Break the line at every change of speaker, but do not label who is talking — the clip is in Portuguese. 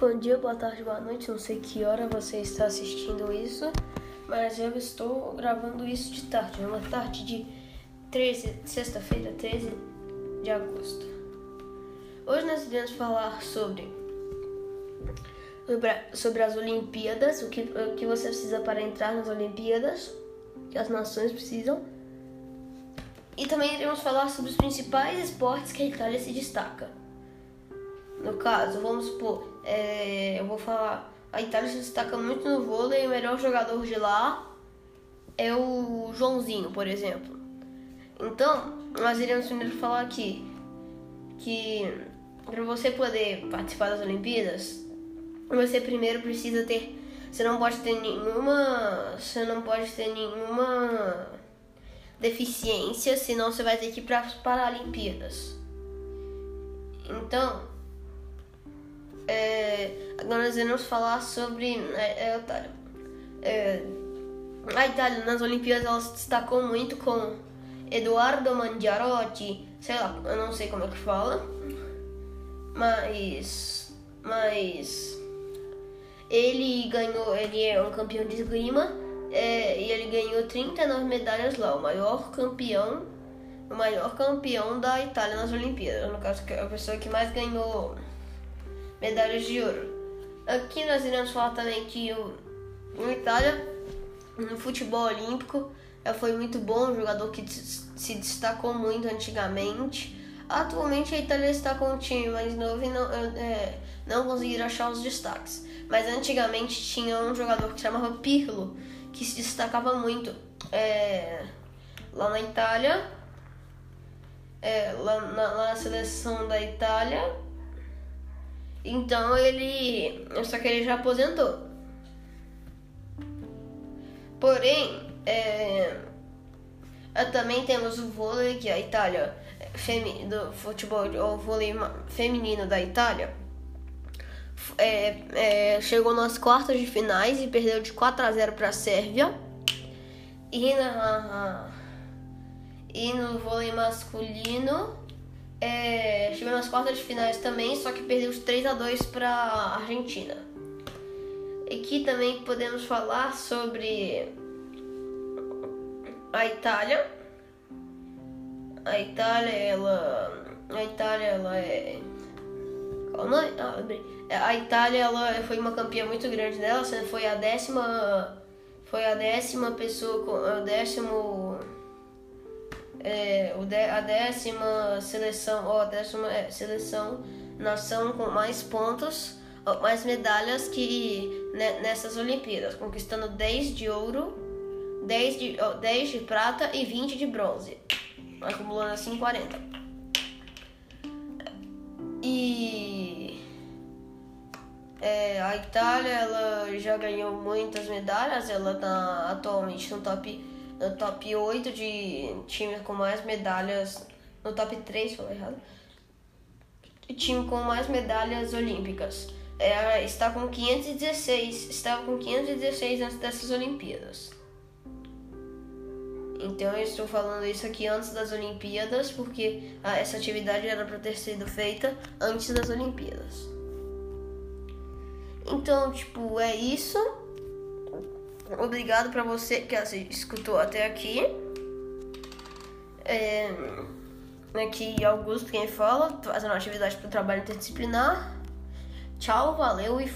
Bom dia, boa tarde, boa noite. Não sei que hora você está assistindo isso, mas eu estou gravando isso de tarde. É uma tarde de 13, sexta-feira, 13 de agosto. Hoje nós iremos falar sobre sobre as Olimpíadas, o que, o que você precisa para entrar nas Olimpíadas, que as nações precisam. E também iremos falar sobre os principais esportes que a Itália se destaca. No caso, vamos supor, é, eu vou falar, a Itália se destaca muito no vôlei, o melhor jogador de lá é o Joãozinho, por exemplo. Então, nós iremos primeiro falar aqui que para você poder participar das Olimpíadas, você primeiro precisa ter, você não pode ter nenhuma, você não pode ter nenhuma deficiência, senão você vai ter que ir para as Paralimpíadas. Então, nós vamos falar sobre é, é, é, a Itália nas Olimpíadas ela se destacou muito com Eduardo Mangiarotti, sei lá, eu não sei como é que fala, mas mas ele ganhou, ele é um campeão de esgrima é, e ele ganhou 39 medalhas lá, o maior campeão, o maior campeão da Itália nas Olimpíadas, no caso a pessoa que mais ganhou medalhas de ouro. Aqui nós iremos falar também que o, o Itália, no futebol olímpico, foi muito bom, um jogador que se destacou muito antigamente. Atualmente a Itália está com um time mais novo e não, é, não conseguiram achar os destaques. Mas antigamente tinha um jogador que se chamava Pirlo, que se destacava muito é, lá na Itália, é, lá, na, na seleção da Itália então ele. Só que ele já aposentou. Porém, é, também temos o vôlei, que é a Itália, femi, do futebol, o vôlei feminino da Itália, é, é, chegou nas quartas de finais e perdeu de 4 a 0 para a Sérvia. E, na, e no vôlei masculino, é, chegou nas quartas de finais também, só que perdeu os 3 a 2 para a Argentina. Aqui também podemos falar sobre a Itália. A Itália, ela, a Itália, ela é ah, é, a Itália, ela foi uma campeã muito grande dela, foi a décima, foi a décima pessoa, o décimo é, a décima seleção, ou a décima é, seleção, nação com mais pontos, mais medalhas que né, nessas Olimpíadas, conquistando 10 de ouro, 10 de, 10 de prata e 20 de bronze, acumulando assim 40. E é, a Itália ela já ganhou muitas medalhas, ela está atualmente no top no top 8 de times com mais medalhas. No top 3, falei errado. Time com mais medalhas olímpicas. É, está com 516. Estava com 516 antes dessas Olimpíadas. Então eu estou falando isso aqui antes das Olimpíadas, porque ah, essa atividade era para ter sido feita antes das Olimpíadas. Então, tipo, é isso. Obrigado para você que escutou até aqui. É, aqui Augusto quem fala, fazendo atividade para o trabalho interdisciplinar. Tchau, valeu e